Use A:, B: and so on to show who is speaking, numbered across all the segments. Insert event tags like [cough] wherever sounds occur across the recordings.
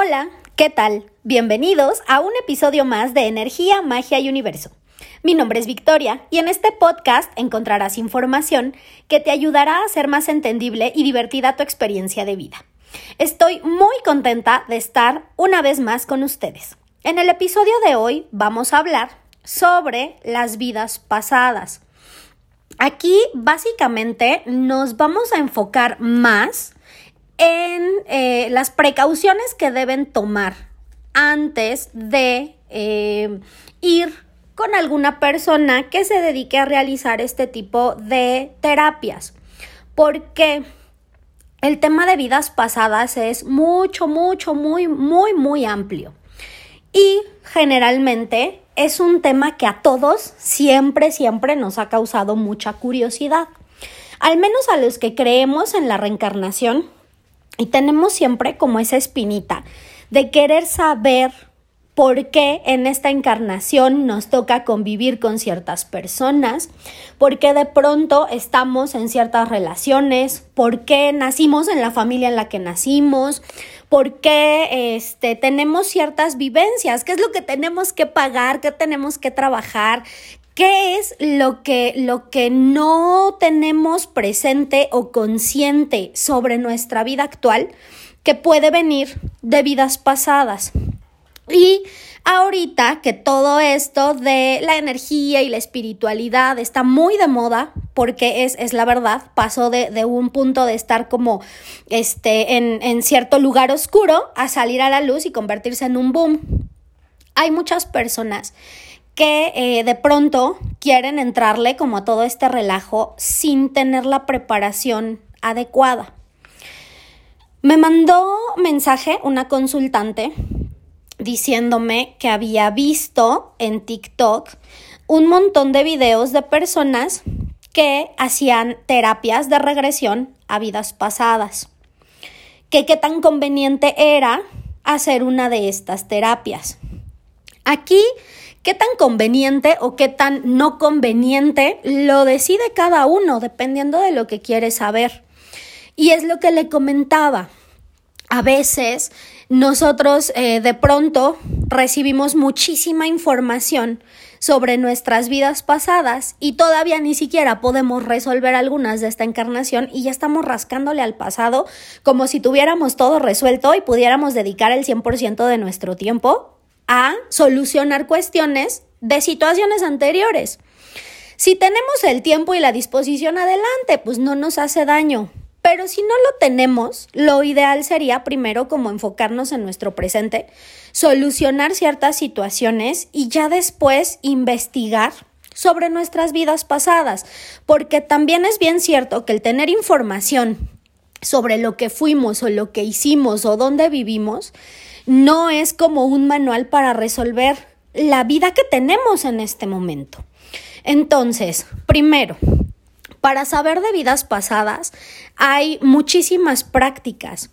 A: Hola, ¿qué tal? Bienvenidos a un episodio más de Energía, Magia y Universo. Mi nombre es Victoria y en este podcast encontrarás información que te ayudará a hacer más entendible y divertida tu experiencia de vida. Estoy muy contenta de estar una vez más con ustedes. En el episodio de hoy vamos a hablar sobre las vidas pasadas. Aquí básicamente nos vamos a enfocar más en eh, las precauciones que deben tomar antes de eh, ir con alguna persona que se dedique a realizar este tipo de terapias. Porque el tema de vidas pasadas es mucho, mucho, muy, muy, muy amplio. Y generalmente es un tema que a todos siempre, siempre nos ha causado mucha curiosidad. Al menos a los que creemos en la reencarnación, y tenemos siempre como esa espinita de querer saber por qué en esta encarnación nos toca convivir con ciertas personas, por qué de pronto estamos en ciertas relaciones, por qué nacimos en la familia en la que nacimos, por qué este, tenemos ciertas vivencias, qué es lo que tenemos que pagar, qué tenemos que trabajar, ¿Qué es lo que, lo que no tenemos presente o consciente sobre nuestra vida actual que puede venir de vidas pasadas? Y ahorita que todo esto de la energía y la espiritualidad está muy de moda, porque es, es la verdad, pasó de, de, un punto de estar como este, en, en cierto lugar oscuro a salir a la luz y convertirse en un boom. Hay muchas personas que eh, de pronto quieren entrarle como a todo este relajo sin tener la preparación adecuada. Me mandó mensaje una consultante diciéndome que había visto en TikTok un montón de videos de personas que hacían terapias de regresión a vidas pasadas. Que qué tan conveniente era hacer una de estas terapias. Aquí ¿Qué tan conveniente o qué tan no conveniente lo decide cada uno dependiendo de lo que quiere saber? Y es lo que le comentaba. A veces nosotros eh, de pronto recibimos muchísima información sobre nuestras vidas pasadas y todavía ni siquiera podemos resolver algunas de esta encarnación y ya estamos rascándole al pasado como si tuviéramos todo resuelto y pudiéramos dedicar el 100% de nuestro tiempo a solucionar cuestiones de situaciones anteriores. Si tenemos el tiempo y la disposición adelante, pues no nos hace daño. Pero si no lo tenemos, lo ideal sería primero como enfocarnos en nuestro presente, solucionar ciertas situaciones y ya después investigar sobre nuestras vidas pasadas, porque también es bien cierto que el tener información sobre lo que fuimos o lo que hicimos o dónde vivimos, no es como un manual para resolver la vida que tenemos en este momento. Entonces, primero, para saber de vidas pasadas hay muchísimas prácticas.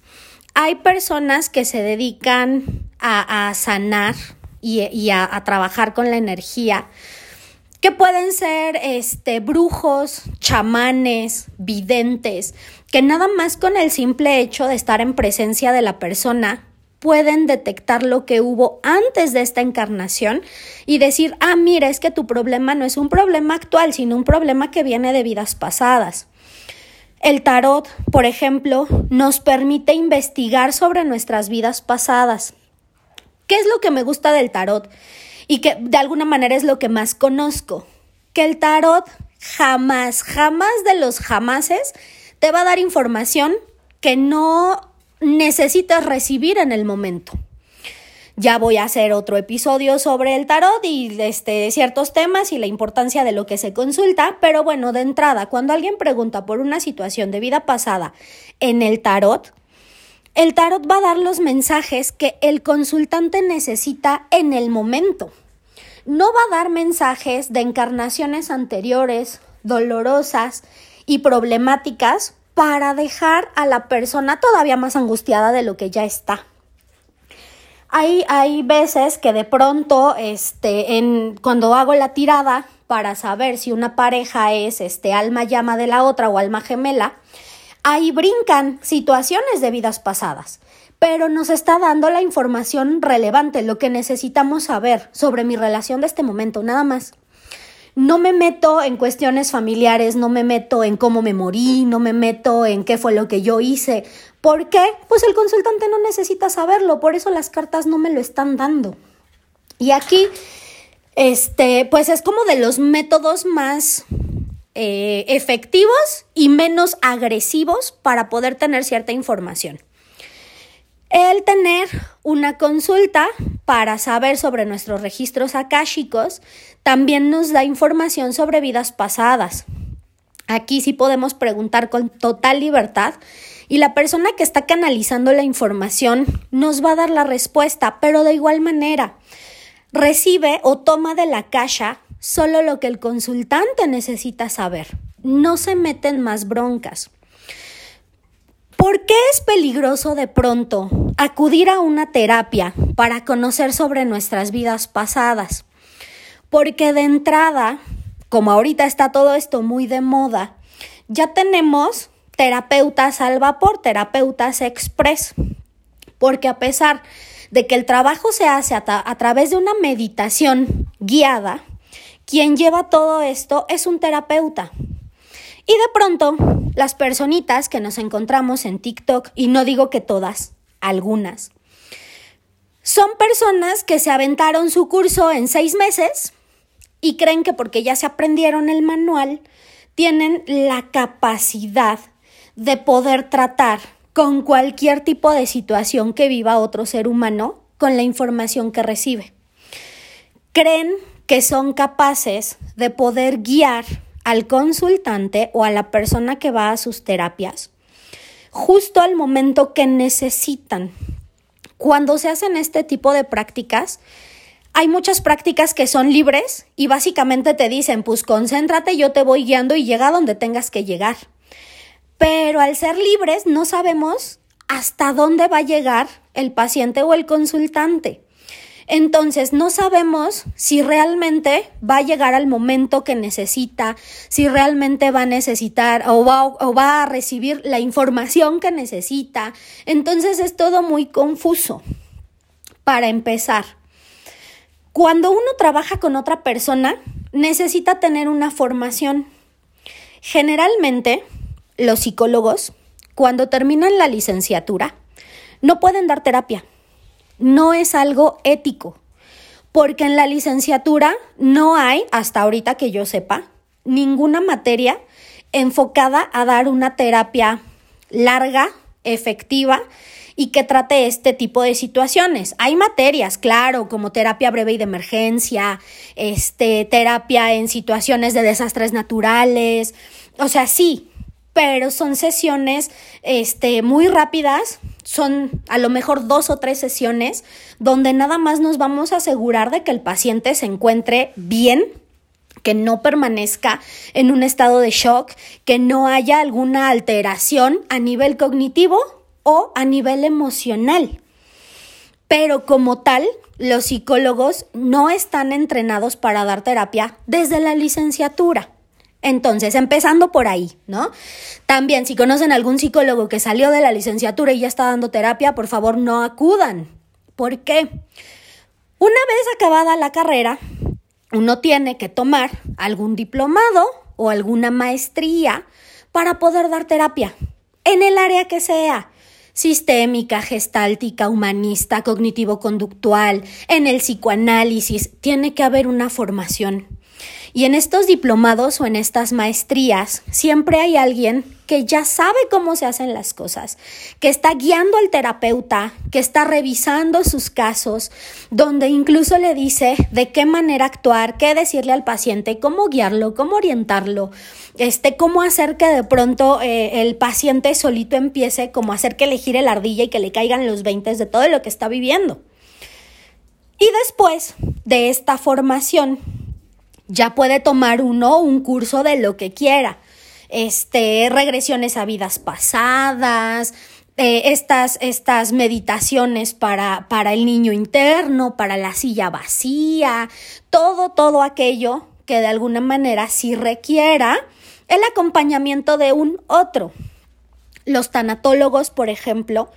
A: Hay personas que se dedican a, sanar y, a, a, trabajar con la energía, que pueden ser este, brujos, chamanes, videntes, que nada más con el simple hecho de estar en presencia de la persona pueden detectar lo que hubo antes de esta encarnación y decir, ah, mira, es que tu problema no es un problema actual, sino un problema que viene de vidas pasadas. El tarot, por ejemplo, nos permite investigar sobre nuestras vidas pasadas. ¿Qué es lo que me gusta del tarot? Y que de alguna manera es lo que más conozco. Que el tarot jamás, jamás de los jamases te va a dar información que no necesitas recibir en el momento. Ya voy a hacer otro episodio sobre el tarot y este, ciertos temas y la importancia de lo que se consulta, pero bueno, de entrada, cuando alguien pregunta por una situación de vida pasada en el tarot, el tarot va a dar los mensajes que el consultante necesita en el momento. No va a dar mensajes de encarnaciones anteriores, dolorosas y problemáticas para dejar a la persona todavía más angustiada de lo que ya está. Hay, hay veces que de pronto, este, en, cuando hago la tirada para saber si una pareja es este, alma llama de la otra o alma gemela, ahí brincan situaciones de vidas pasadas. pero nos está dando la información relevante, lo que necesitamos saber sobre mi relación de este momento, nada más. No me meto en cuestiones familiares, no me meto en cómo me morí, no me meto en qué fue lo que yo hice. ¿Por qué? Pues el consultante no necesita saberlo, por eso las cartas no me lo están dando. Y aquí, este, pues es como de los métodos más eh, efectivos y menos agresivos para poder tener cierta información. El tener una consulta para saber sobre nuestros registros akáshicos también nos da información sobre vidas pasadas. Aquí sí podemos preguntar con total libertad y la persona que está canalizando la información nos va a dar la respuesta, pero de igual manera recibe o toma de la caja solo lo que el consultante necesita saber. No se meten más broncas. ¿Por qué es peligroso de pronto acudir a una terapia para conocer sobre nuestras vidas pasadas? Porque de entrada, como ahorita está todo esto muy de moda, ya tenemos terapeutas al vapor, terapeutas express. Porque a pesar de que el trabajo se hace a, a través de una meditación guiada, quien lleva todo esto es un terapeuta. Y de pronto, las personitas que nos encontramos en TikTok, y no digo que todas, algunas, son personas que se aventaron su curso en seis meses y creen que porque ya se aprendieron el manual, tienen la capacidad de poder tratar con cualquier tipo de situación que viva otro ser humano con la información que recibe. Creen que son capaces de poder guiar al consultante o a la persona que va a sus terapias justo al momento que necesitan. Cuando se hacen este tipo de prácticas, hay muchas prácticas que son libres y básicamente te dicen, pues concéntrate, yo te voy guiando y llega donde tengas que llegar. Pero al ser libres no sabemos hasta dónde va a llegar el paciente o el consultante. Entonces, no sabemos si realmente va a llegar al momento que necesita, si realmente va a necesitar o va, a recibir la información que necesita. Entonces, es todo muy confuso. Para empezar, cuando uno trabaja con otra persona, necesita tener una formación. Generalmente, los psicólogos, cuando terminan la licenciatura, no pueden dar terapia no es algo ético, porque en la licenciatura no hay, hasta ahorita que yo sepa, ninguna materia enfocada a dar una terapia larga, efectiva y que trate este tipo de situaciones. Hay materias, claro, como terapia breve y de emergencia, este, terapia en situaciones de desastres naturales, o sea, sí, pero son sesiones este, muy rápidas, son a lo mejor dos o tres sesiones donde nada más nos vamos a asegurar de que el paciente se encuentre bien, que no permanezca en un estado de shock, que no haya alguna alteración a nivel cognitivo o a nivel emocional. Pero como tal, los psicólogos no están entrenados para dar terapia desde la licenciatura. Entonces, empezando por ahí, ¿no? También, si conocen algún psicólogo que salió de la licenciatura y ya está dando terapia, por favor no acudan. ¿Por qué? Una vez acabada la carrera, uno tiene que tomar algún diplomado o alguna maestría para poder dar terapia, en el área que sea sistémica, gestáltica, humanista, cognitivo-conductual, en el psicoanálisis, tiene que haber una formación. Y en estos diplomados o en estas maestrías siempre hay alguien que ya sabe cómo se hacen las cosas, que está guiando al terapeuta, que está revisando sus casos, donde incluso le dice de qué manera actuar, qué decirle al paciente, cómo guiarlo, cómo orientarlo, este, cómo hacer que de pronto eh, el paciente solito empiece, como hacer que le gire la ardilla y que le caigan los 20 de todo lo que está viviendo. Y después de esta formación, ya puede tomar uno un curso de lo que quiera. Este, regresiones a vidas pasadas, eh, estas, estas meditaciones para, para el niño interno, para la silla vacía, todo, todo aquello que de alguna manera sí requiera el acompañamiento de un otro. Los tanatólogos, por ejemplo,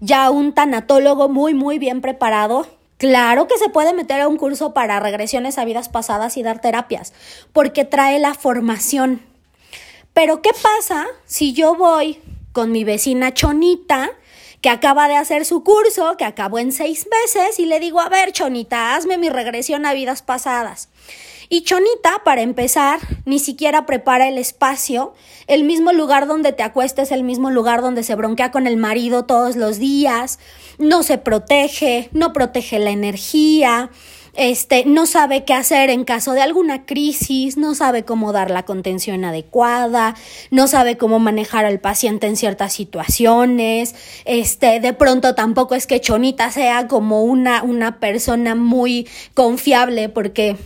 A: ya un tanatólogo muy, muy bien preparado, Claro que se puede meter a un curso para regresiones a vidas pasadas y dar terapias, porque trae la formación. Pero ¿qué pasa si yo voy con mi vecina Chonita, que acaba de hacer su curso, que acabó en seis meses, y le digo, a ver, Chonita, hazme mi regresión a vidas pasadas? Y Chonita, para empezar, ni siquiera prepara el espacio, el mismo lugar donde te acuestes, el mismo lugar donde se bronquea con el marido todos los días, no se protege, no protege la energía, este, no sabe qué hacer en caso de alguna crisis, no sabe cómo dar la contención adecuada, no sabe cómo manejar al paciente en ciertas situaciones, este, de pronto tampoco es que Chonita sea como una, una persona muy confiable porque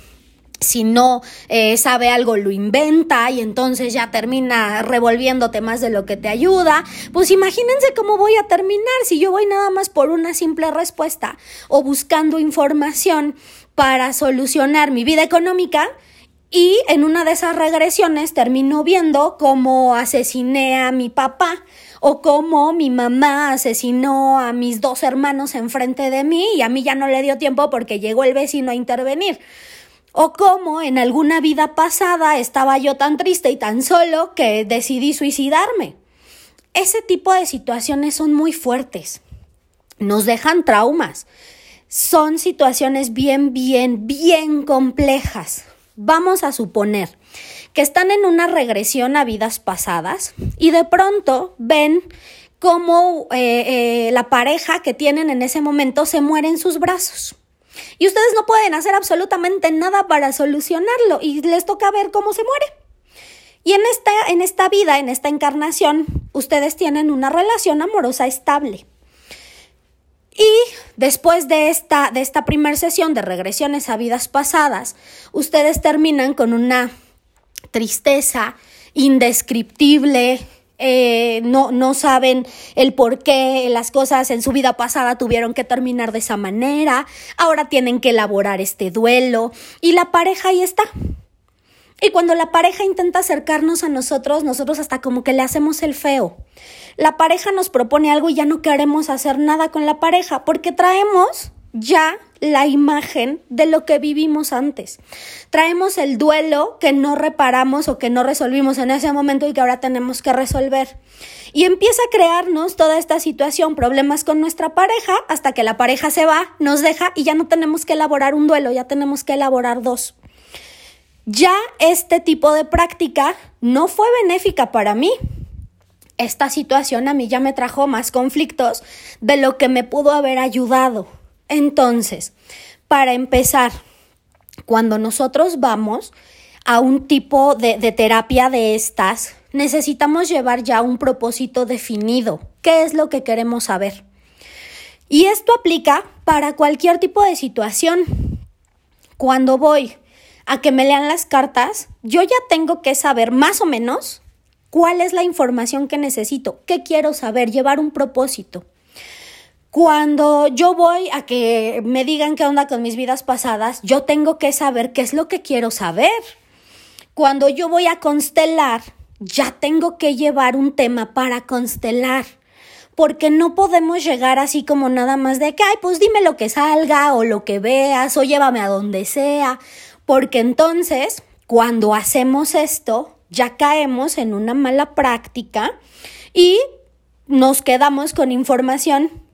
A: si no eh, sabe algo lo inventa y entonces ya termina revolviéndote más de lo que te ayuda, pues imagínense cómo voy a terminar si yo voy nada más por una simple respuesta o buscando información para solucionar mi vida económica y en una de esas regresiones termino viendo cómo asesiné a mi papá o cómo mi mamá asesinó a mis dos hermanos enfrente de mí y a mí ya no le dio tiempo porque llegó el vecino a intervenir o cómo en alguna vida pasada estaba yo tan triste y tan solo que decidí suicidarme. Ese tipo de situaciones son muy fuertes, nos dejan traumas, son situaciones bien, bien, bien complejas. Vamos a suponer que están en una regresión a vidas pasadas y de pronto ven cómo eh, eh, la pareja que tienen en ese momento se muere en sus brazos. Y ustedes no pueden hacer absolutamente nada para solucionarlo y les toca ver cómo se muere. Y en esta, en esta vida, en esta encarnación, ustedes tienen una relación amorosa estable. Y después de esta, de esta primera sesión de regresiones a vidas pasadas, ustedes terminan con una tristeza indescriptible, eh, no, no saben el por qué las cosas en su vida pasada tuvieron que terminar de esa manera, ahora tienen que elaborar este duelo y la pareja ahí está. Y cuando la pareja intenta acercarnos a nosotros, nosotros hasta como que le hacemos el feo. La pareja nos propone algo y ya no queremos hacer nada con la pareja porque traemos ya la imagen de lo que vivimos antes. Traemos el duelo que no reparamos o que no resolvimos en ese momento y que ahora tenemos que resolver. Y empieza a crearnos toda esta situación, problemas con nuestra pareja, hasta que la pareja se va, nos deja y ya no tenemos que elaborar un duelo, ya tenemos que elaborar dos. Ya este tipo de práctica no fue benéfica para mí. Esta situación a mí ya me trajo más conflictos de lo que me pudo haber ayudado. Entonces, para empezar, cuando nosotros vamos a un tipo de, terapia de estas, necesitamos llevar ya un propósito definido. ¿Qué es lo que queremos saber? Y esto aplica para cualquier tipo de situación. Cuando voy a que me lean las cartas, yo ya tengo que saber más o menos cuál es la información que necesito, qué quiero saber, llevar un propósito. Cuando yo voy a que me digan qué onda con mis vidas pasadas, yo tengo que saber qué es lo que quiero saber. Cuando yo voy a constelar, ya tengo que llevar un tema para constelar. Porque no podemos llegar así como nada más de que, ay, pues dime lo que salga o lo que veas o llévame a donde sea. Porque entonces, cuando hacemos esto, ya caemos en una mala práctica y nos quedamos con información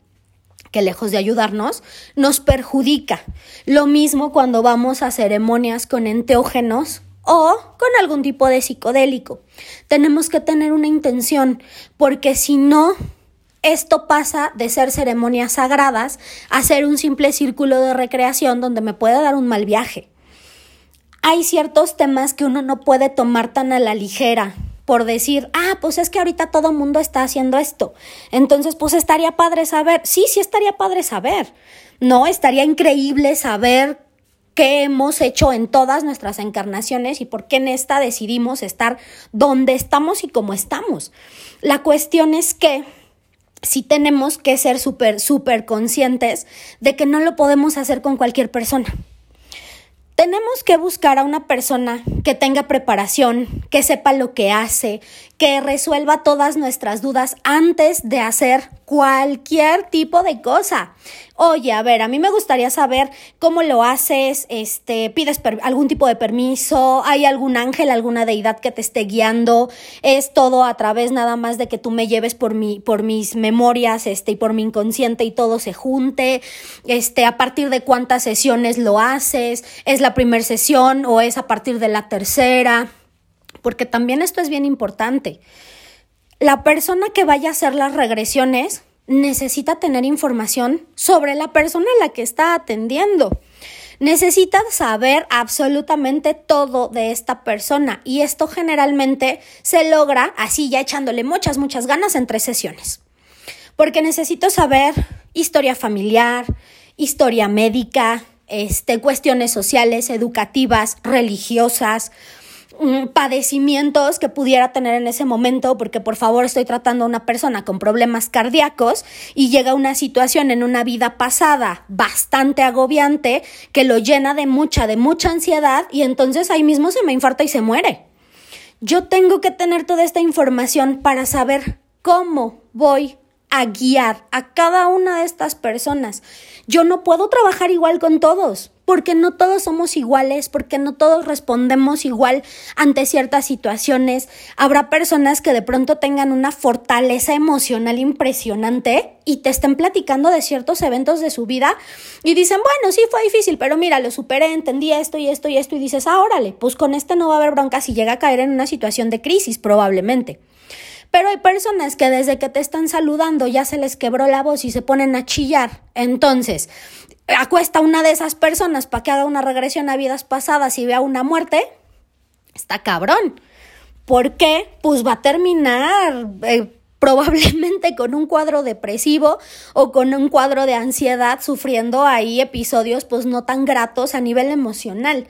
A: que lejos de ayudarnos, nos perjudica. Lo mismo cuando vamos a ceremonias con enteógenos o con algún tipo de psicodélico. Tenemos que tener una intención, porque si no, esto pasa de ser ceremonias sagradas a ser un simple círculo de recreación donde me puede dar un mal viaje. Hay ciertos temas que uno no puede tomar tan a la ligera, por decir, ah, pues es que ahorita todo mundo está haciendo esto. Entonces, pues estaría padre saber. Sí, sí estaría padre saber. No, estaría increíble saber qué hemos hecho en todas nuestras encarnaciones y por qué en esta decidimos estar donde estamos y cómo estamos. La cuestión es que sí tenemos que ser súper, súper conscientes de que no lo podemos hacer con cualquier persona tenemos que buscar a una persona que tenga preparación, que sepa lo que hace, que resuelva todas nuestras dudas antes de hacer cualquier tipo de cosa. Oye, a ver, a mí me gustaría saber cómo lo haces, este, pides algún tipo de permiso, hay algún ángel, alguna deidad que te esté guiando, es todo a través nada más de que tú me lleves por mi, por mis memorias, este, y por mi inconsciente y todo se junte, este, a partir de cuántas sesiones lo haces, es la primera sesión o es a partir de la tercera porque también esto es bien importante. La persona que vaya a hacer las regresiones necesita tener información sobre la persona a la que está atendiendo. Necesita saber absolutamente todo de esta persona y esto generalmente se logra así ya echándole muchas, muchas ganas en tres sesiones. Porque necesito saber historia familiar, historia médica, este, cuestiones sociales, educativas, religiosas, padecimientos que pudiera tener en ese momento, porque por favor estoy tratando a una persona con problemas cardíacos y llega una situación en una vida pasada bastante agobiante que lo llena de mucha, de mucha ansiedad y entonces ahí mismo se me infarta y se muere. Yo tengo que tener toda esta información para saber cómo voy a guiar a cada una de estas personas. Yo no puedo trabajar igual con todos porque no todos somos iguales, porque no todos respondemos igual ante ciertas situaciones. Habrá personas que de pronto tengan una fortaleza emocional impresionante y te estén platicando de ciertos eventos de su vida y dicen, bueno, sí fue difícil, pero mira, lo superé, entendí esto y esto y esto y dices, ah, órale, pues con este no va a haber bronca si llega a caer en una situación de crisis probablemente. Pero hay personas que desde que te están saludando ya se les quebró la voz y se ponen a chillar. Entonces, acuesta a una de esas personas para que haga una regresión a vidas pasadas y vea una muerte, está cabrón. ¿Por qué? Pues va a terminar eh, probablemente con un cuadro depresivo o con un cuadro de ansiedad, sufriendo ahí episodios pues no tan gratos a nivel emocional.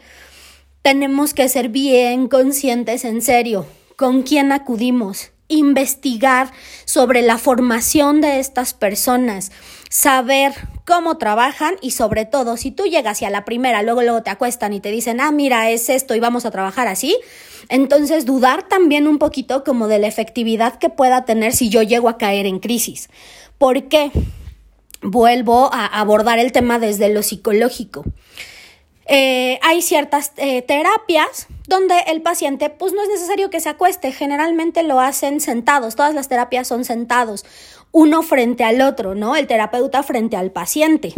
A: Tenemos que ser bien conscientes en serio con quién acudimos, investigar sobre la formación de estas personas, saber cómo trabajan y sobre todo si tú llegas y a la primera luego luego te acuestan y te dicen, "Ah, mira, es esto y vamos a trabajar así", entonces dudar también un poquito como de la efectividad que pueda tener si yo llego a caer en crisis. ¿Por qué? Vuelvo a abordar el tema desde lo psicológico. Eh, hay ciertas eh, terapias donde el paciente pues no es necesario que se acueste, generalmente lo hacen sentados, todas las terapias son sentados, uno frente al otro, ¿no? El terapeuta frente al paciente.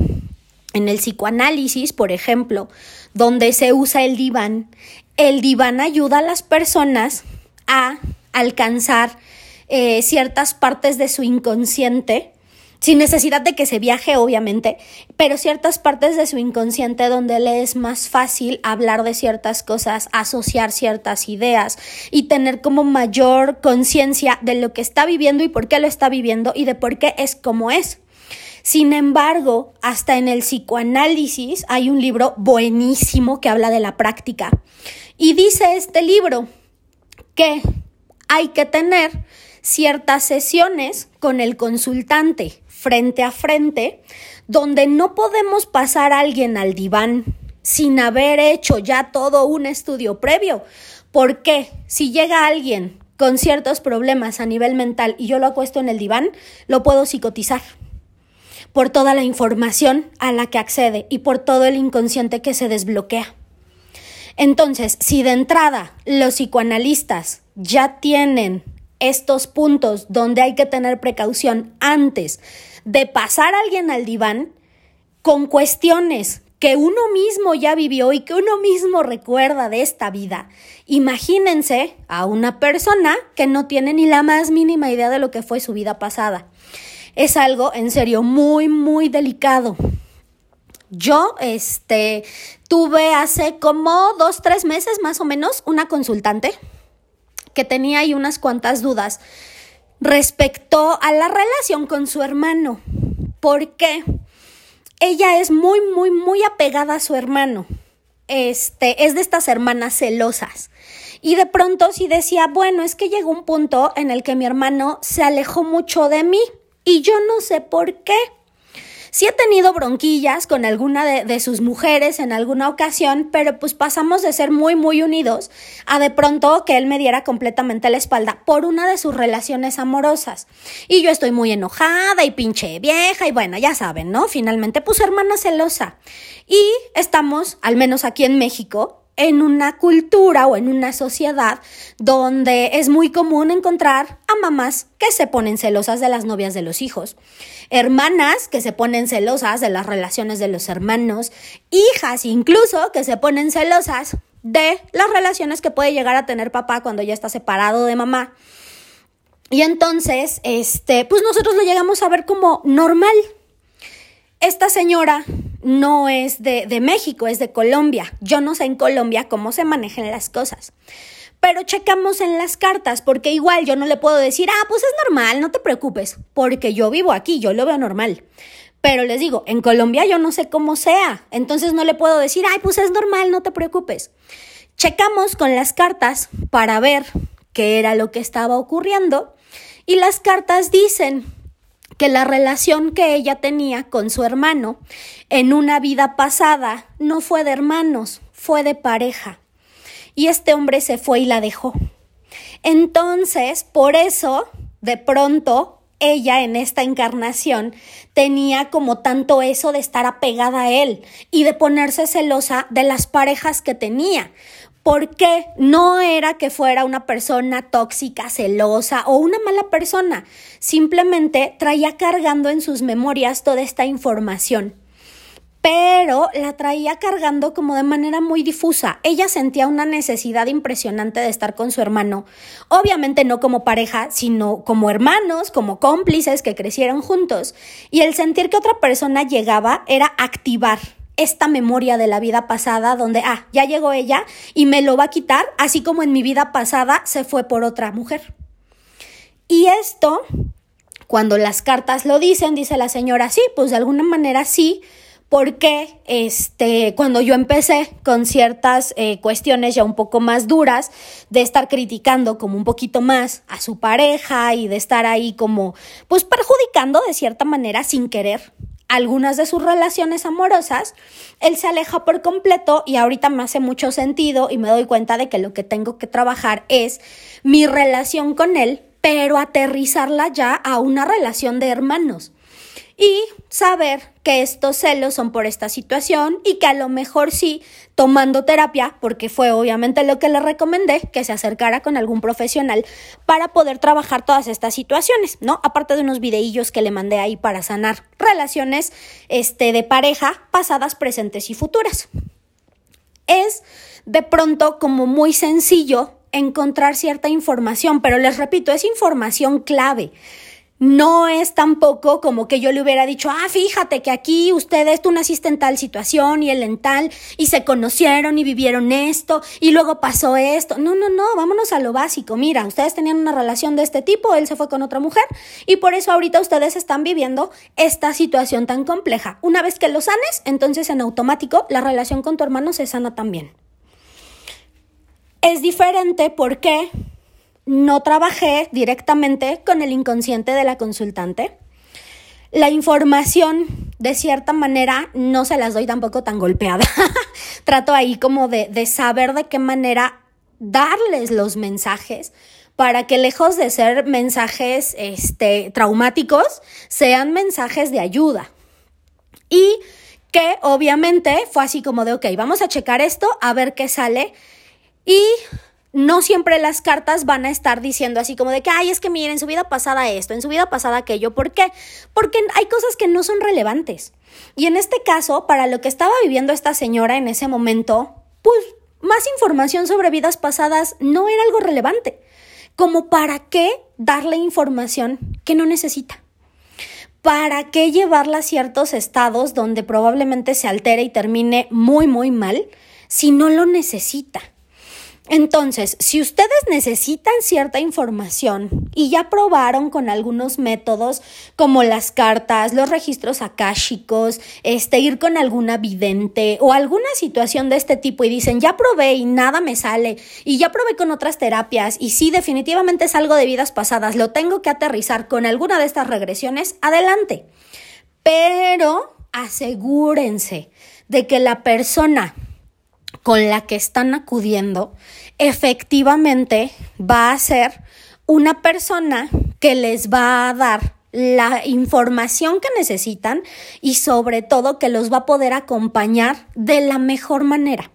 A: En el psicoanálisis, por ejemplo, donde se usa el diván, el diván ayuda a las personas a alcanzar eh, ciertas partes de su inconsciente sin necesidad de que se viaje, obviamente, pero ciertas partes de su inconsciente donde le es más fácil hablar de ciertas cosas, asociar ciertas ideas y tener como mayor conciencia de lo que está viviendo y por qué lo está viviendo y de por qué es como es. Sin embargo, hasta en el psicoanálisis hay un libro buenísimo que habla de la práctica. Y dice este libro que hay que tener ciertas sesiones con el consultante frente a frente, donde no podemos pasar a alguien al diván sin haber hecho ya todo un estudio previo. Porque si llega alguien con ciertos problemas a nivel mental y yo lo acuesto en el diván, lo puedo psicotizar por toda la información a la que accede y por todo el inconsciente que se desbloquea. Entonces, si de entrada los psicoanalistas ya tienen estos puntos donde hay que tener precaución antes de pasar a alguien al diván con cuestiones que uno mismo ya vivió y que uno mismo recuerda de esta vida. Imagínense a una persona que no tiene ni la más mínima idea de lo que fue su vida pasada. Es algo en serio muy, muy delicado. Yo, este, tuve hace como dos, tres meses más o menos una consultante que tenía ahí unas cuantas dudas respecto a la relación con su hermano. Porque ella es muy, muy, muy apegada a su hermano. Este, es de estas hermanas celosas. Y de pronto sí decía, bueno, es que llegó un punto en el que mi hermano se alejó mucho de mí y yo no sé por qué. Sí he tenido bronquillas con alguna de, de, sus mujeres en alguna ocasión, pero pues pasamos de ser muy, muy unidos a de pronto que él me diera completamente la espalda por una de sus relaciones amorosas. Y yo estoy muy enojada y pinche vieja y bueno, ya saben, ¿no? Finalmente, pues hermana celosa. Y estamos, al menos aquí en México, en una cultura o en una sociedad donde es muy común encontrar a mamás que se ponen celosas de las novias de los hijos, hermanas que se ponen celosas de las relaciones de los hermanos, hijas incluso que se ponen celosas de las relaciones que puede llegar a tener papá cuando ya está separado de mamá. Y entonces, este, pues nosotros lo llegamos a ver como normal. Esta señora no es de, de, México, es de Colombia. Yo no sé en Colombia cómo se manejan las cosas. Pero checamos en las cartas, porque igual yo no le puedo decir, ah, pues es normal, no te preocupes, porque yo vivo aquí, yo lo veo normal. Pero les digo, en Colombia yo no sé cómo sea, entonces no le puedo decir, ay, pues es normal, no te preocupes. Checamos con las cartas para ver qué era lo que estaba ocurriendo y las cartas dicen que la relación que ella tenía con su hermano en una vida pasada no fue de hermanos, fue de pareja. Y este hombre se fue y la dejó. Entonces, por eso, de pronto, ella en esta encarnación tenía como tanto eso de estar apegada a él y de ponerse celosa de las parejas que tenía, porque no era que fuera una persona tóxica, celosa o una mala persona, simplemente traía cargando en sus memorias toda esta información. Pero la traía cargando como de manera muy difusa. Ella sentía una necesidad impresionante de estar con su hermano. Obviamente no como pareja, sino como hermanos, como cómplices que crecieron juntos. Y el sentir que otra persona llegaba era activar esta memoria de la vida pasada donde, ah, ya llegó ella y me lo va a quitar, así como en mi vida pasada se fue por otra mujer. Y esto, cuando las cartas lo dicen, dice la señora, sí, pues de alguna manera sí, porque este, cuando yo empecé con ciertas eh, cuestiones ya un poco más duras, de estar criticando como un poquito más a su pareja y de estar ahí como, pues perjudicando de cierta manera sin querer algunas de sus relaciones amorosas, él se aleja por completo y ahorita me hace mucho sentido y me doy cuenta de que lo que tengo que trabajar es mi relación con él, pero aterrizarla ya a una relación de hermanos y saber que estos celos son por esta situación y que a lo mejor sí, tomando terapia, porque fue obviamente lo que le recomendé, que se acercara con algún profesional para poder trabajar todas estas situaciones, ¿no? Aparte de unos videillos que le mandé ahí para sanar relaciones este, de pareja pasadas, presentes y futuras. Es de pronto como muy sencillo encontrar cierta información, pero les repito, es información clave. No es tampoco como que yo le hubiera dicho, ah, fíjate que aquí ustedes, tú naciste en tal situación y él en tal, y se conocieron y vivieron esto, y luego pasó esto. No, no, no, vámonos a lo básico. Mira, ustedes tenían una relación de este tipo, él se fue con otra mujer, y por eso ahorita ustedes están viviendo esta situación tan compleja. Una vez que lo sanes, entonces en automático la relación con tu hermano se sana también. Es diferente porque no trabajé directamente con el inconsciente de la consultante. La información, de cierta manera, no se las doy tampoco tan golpeada. [laughs] Trato ahí como de, de saber de qué manera darles los mensajes para que lejos de ser mensajes este, traumáticos, sean mensajes de ayuda. Y que obviamente fue así como de, ok, vamos a checar esto, a ver qué sale. Y no siempre las cartas van a estar diciendo así como de que, ay, es que miren, en su vida pasada esto, en su vida pasada aquello. ¿Por qué? Porque hay cosas que no son relevantes. Y en este caso, para lo que estaba viviendo esta señora en ese momento, pues más información sobre vidas pasadas no era algo relevante. Como para qué darle información que no necesita. ¿Para qué llevarla a ciertos estados donde probablemente se altere y termine muy, muy mal si no lo necesita? Entonces, si ustedes necesitan cierta información y ya probaron con algunos métodos como las cartas, los registros akáshicos, este ir con alguna vidente o alguna situación de este tipo y dicen, "Ya probé y nada me sale" y ya probé con otras terapias y sí definitivamente es algo de vidas pasadas, lo tengo que aterrizar con alguna de estas regresiones, adelante. pero asegúrense de que la persona con la que están acudiendo efectivamente va a ser una persona que les va a dar la información que necesitan y sobre todo que los va a poder acompañar de la mejor manera.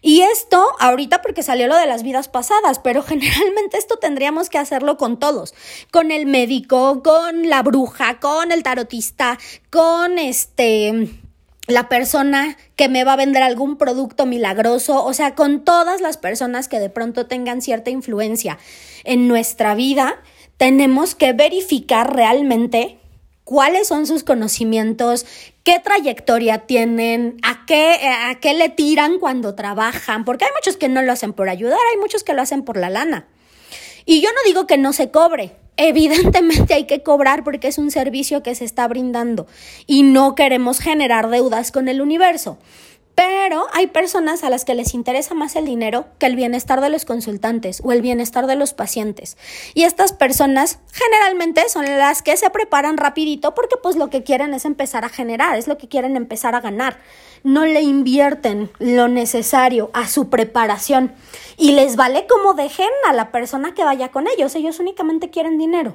A: Y esto ahorita porque salió lo de las vidas pasadas, pero [laughs] generalmente esto tendríamos que hacerlo con todos, con el médico, con la bruja, con el tarotista, con este la persona que me va a vender algún producto milagroso, o sea, con todas las personas que de pronto tengan cierta influencia en nuestra vida, tenemos que verificar realmente cuáles son sus conocimientos, qué trayectoria tienen, a qué, a qué le tiran cuando trabajan, porque hay muchos que no lo hacen por ayudar, hay muchos que lo hacen por la lana. Y yo no digo que no se cobre, evidentemente hay que cobrar porque es un servicio que se está brindando y no queremos generar deudas con el universo. Pero hay personas a las que les interesa más el dinero que el bienestar de los consultantes o el bienestar de los pacientes. Y estas personas generalmente son las que se preparan rapidito porque pues lo que quieren es empezar a generar, es lo que quieren empezar a ganar. No le invierten lo necesario a su preparación y les vale como dejen a la persona que vaya con ellos. Ellos únicamente quieren dinero.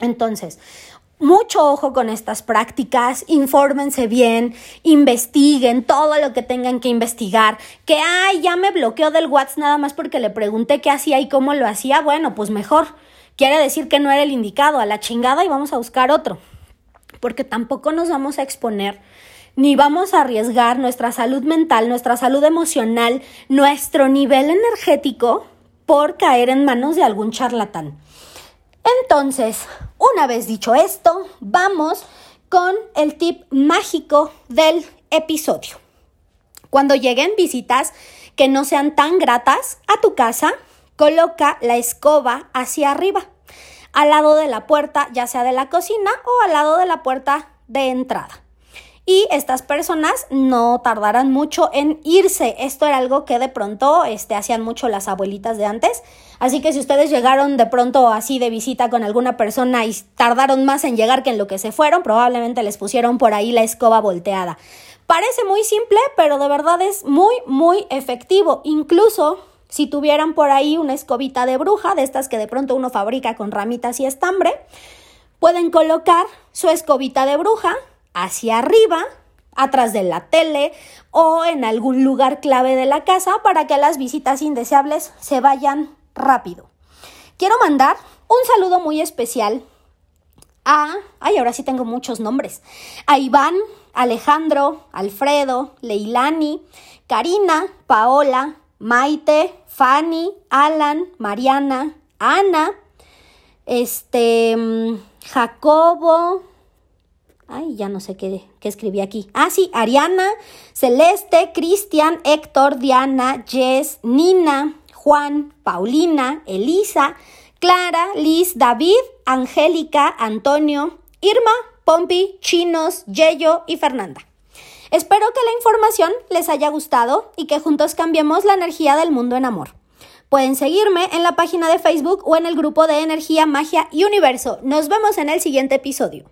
A: Entonces, mucho ojo con estas prácticas, infórmense bien, investiguen todo lo que tengan que investigar. Que, ay, ya me bloqueó del WhatsApp nada más porque le pregunté qué hacía y cómo lo hacía. Bueno, pues mejor. Quiere decir que no era el indicado, a la chingada y vamos a buscar otro. Porque tampoco nos vamos a exponer ni vamos a arriesgar nuestra salud mental, nuestra salud emocional, nuestro nivel energético por caer en manos de algún charlatán. Entonces, una vez dicho esto, vamos con el tip mágico del episodio. Cuando lleguen visitas que no sean tan gratas a tu casa, coloca la escoba hacia arriba, al lado de la puerta, ya sea de la cocina o al lado de la puerta de entrada y estas personas no tardarán mucho en irse. Esto era algo que de pronto este, hacían mucho las abuelitas de antes. Así que si ustedes llegaron de pronto así de visita con alguna persona y tardaron más en llegar que en lo que se fueron, probablemente les pusieron por ahí la escoba volteada. Parece muy simple, pero de verdad es muy, muy efectivo. Incluso si tuvieran por ahí una escobita de bruja, de estas que de pronto uno fabrica con ramitas y estambre, pueden colocar su escobita de bruja hacia arriba, atrás de la tele o en algún lugar clave de la casa para que las visitas indeseables se vayan rápido. Quiero mandar un saludo muy especial a, ay, ahora sí tengo muchos nombres, a Iván, Alejandro, Alfredo, Leilani, Karina, Paola, Maite, Fanny, Alan, Mariana, Ana, este, mm, Jacobo, Ay, ya no sé qué, escribí aquí. Ah, sí, Ariana, Celeste, Cristian, Héctor, Diana, Jess, Nina, Juan, Paulina, Elisa, Clara, Liz, David, Angélica, Antonio, Irma, Pompi, Chinos, Yeyo y Fernanda. Espero que la información les haya gustado y que juntos cambiemos la energía del mundo en amor. Pueden seguirme en la página de Facebook o en el grupo de Energía, Magia y Universo. Nos vemos en el siguiente episodio.